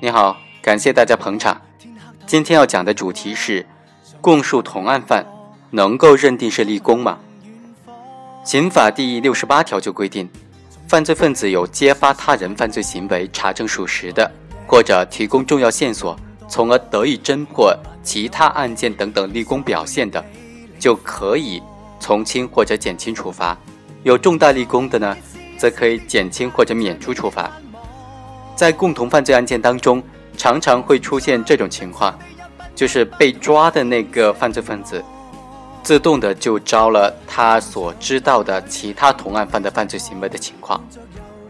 你好，感谢大家捧场。今天要讲的主题是：供述同案犯能够认定是立功吗？刑法第六十八条就规定，犯罪分子有揭发他人犯罪行为、查证属实的，或者提供重要线索，从而得以侦破其他案件等等立功表现的，就可以从轻或者减轻处罚；有重大立功的呢，则可以减轻或者免除处罚。在共同犯罪案件当中，常常会出现这种情况，就是被抓的那个犯罪分子，自动的就招了他所知道的其他同案犯的犯罪行为的情况。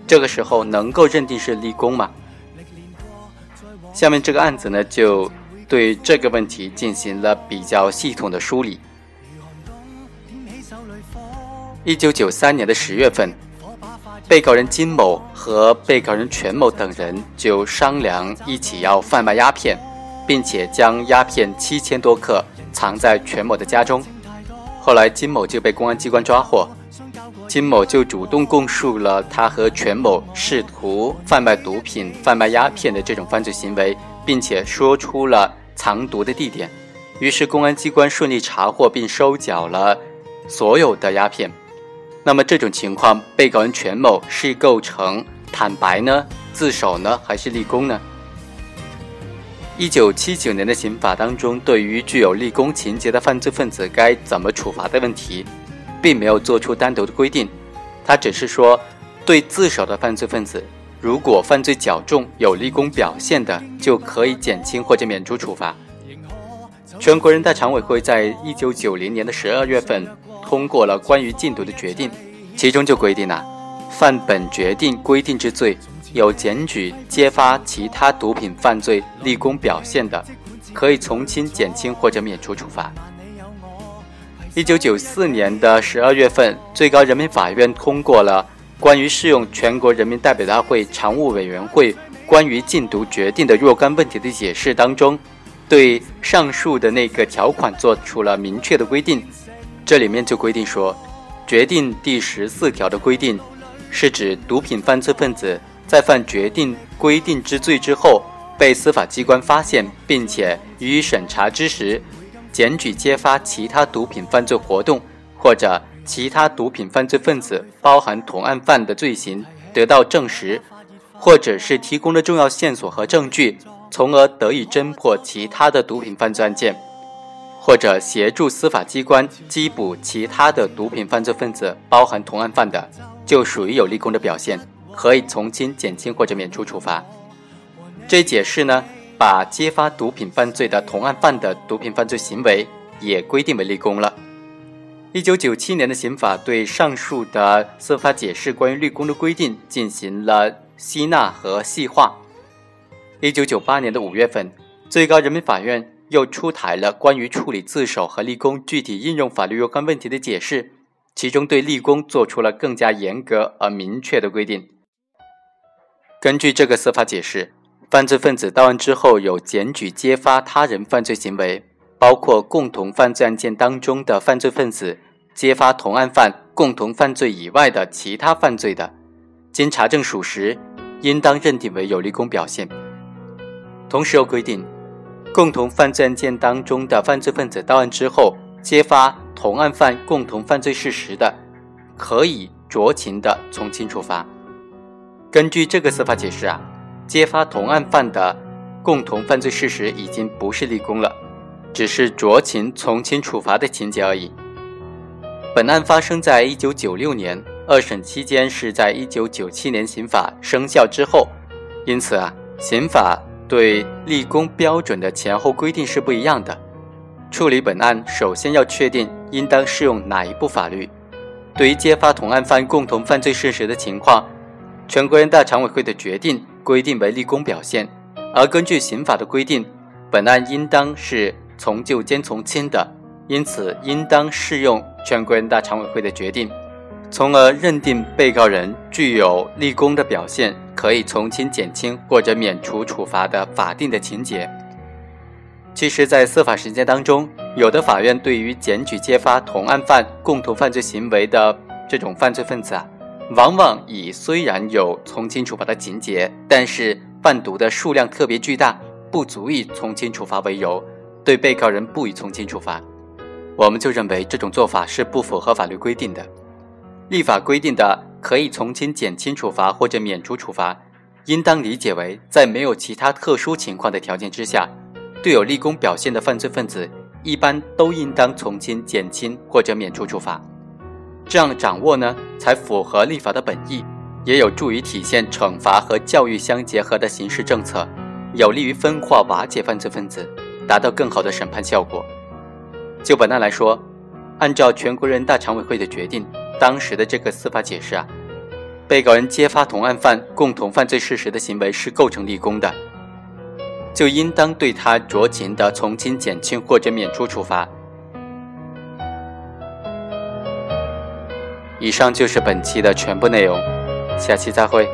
这个时候能够认定是立功吗？下面这个案子呢，就对这个问题进行了比较系统的梳理。一九九三年的十月份。被告人金某和被告人全某等人就商量一起要贩卖鸦片，并且将鸦片七千多克藏在全某的家中。后来金某就被公安机关抓获，金某就主动供述了他和全某试图贩卖毒品、贩卖鸦片的这种犯罪行为，并且说出了藏毒的地点。于是公安机关顺利查获并收缴了所有的鸦片。那么这种情况，被告人全某是构成坦白呢、自首呢，还是立功呢？一九七九年的刑法当中，对于具有立功情节的犯罪分子该怎么处罚的问题，并没有做出单独的规定。他只是说，对自首的犯罪分子，如果犯罪较重、有立功表现的，就可以减轻或者免除处罚。全国人大常委会在一九九零年的十二月份。通过了关于禁毒的决定，其中就规定了，犯本决定规定之罪，有检举揭发其他毒品犯罪立功表现的，可以从轻、减轻或者免除处罚。一九九四年的十二月份，最高人民法院通过了关于适用全国人民代表大会常务委员会关于禁毒决定的若干问题的解释当中，对上述的那个条款做出了明确的规定。这里面就规定说，决定第十四条的规定，是指毒品犯罪分子在犯决定规定之罪之后，被司法机关发现并且予以审查之时，检举揭发其他毒品犯罪活动，或者其他毒品犯罪分子包含同案犯的罪行得到证实，或者是提供了重要线索和证据，从而得以侦破其他的毒品犯罪案件。或者协助司法机关缉捕其他的毒品犯罪分子，包含同案犯的，就属于有立功的表现，可以从轻、减轻或者免除处罚。这一解释呢，把揭发毒品犯罪的同案犯的毒品犯罪行为也规定为立功了。一九九七年的刑法对上述的司法解释关于立功的规定进行了吸纳和细化。一九九八年的五月份，最高人民法院。又出台了关于处理自首和立功具体应用法律若干问题的解释，其中对立功做出了更加严格而明确的规定。根据这个司法解释，犯罪分子到案之后有检举揭发他人犯罪行为，包括共同犯罪案件当中的犯罪分子揭发同案犯共同犯罪以外的其他犯罪的，经查证属实，应当认定为有立功表现。同时又规定。共同犯罪案件当中的犯罪分子到案之后，揭发同案犯共同犯罪事实的，可以酌情的从轻处罚。根据这个司法解释啊，揭发同案犯的共同犯罪事实已经不是立功了，只是酌情从轻处罚的情节而已。本案发生在一九九六年，二审期间是在一九九七年刑法生效之后，因此啊，刑法。对立功标准的前后规定是不一样的。处理本案，首先要确定应当适用哪一部法律。对于揭发同案犯共同犯罪事实的情况，全国人大常委会的决定规定为立功表现，而根据刑法的规定，本案应当是从旧兼从轻的，因此应当适用全国人大常委会的决定，从而认定被告人具有立功的表现。可以从轻、减轻或者免除处罚的法定的情节。其实，在司法实践当中，有的法院对于检举揭发同案犯共同犯罪行为的这种犯罪分子啊，往往以虽然有从轻处罚的情节，但是贩毒的数量特别巨大，不足以从轻处罚为由，对被告人不予从轻处罚。我们就认为这种做法是不符合法律规定的。立法规定的可以从轻、减轻处罚或者免除处罚，应当理解为在没有其他特殊情况的条件之下，对有立功表现的犯罪分子，一般都应当从轻、减轻或者免除处罚。这样掌握呢，才符合立法的本意。也有助于体现惩罚和教育相结合的刑事政策，有利于分化瓦解犯罪分子，达到更好的审判效果。就本案来说，按照全国人大常委会的决定，当时的这个司法解释啊，被告人揭发同案犯共同犯罪事实的行为是构成立功的，就应当对他酌情的从轻、减轻或者免除处罚。以上就是本期的全部内容。下期再会。